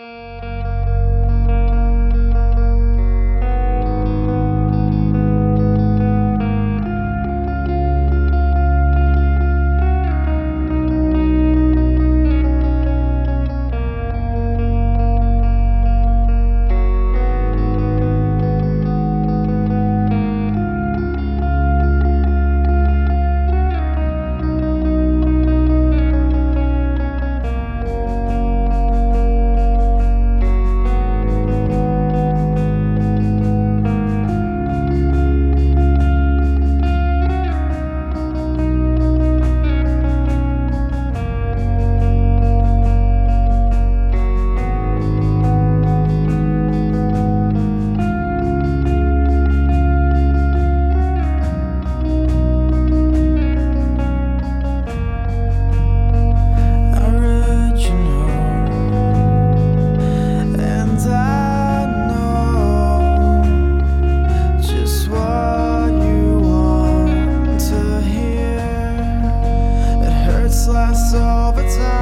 you restless over time.